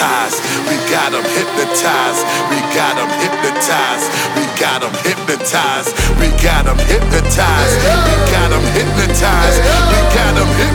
hypnotized. We got them hypnotized. We got them hypnotized. We got them hypnotized. We got them hypnotized. We got them hypnotized. We got them hypnotized.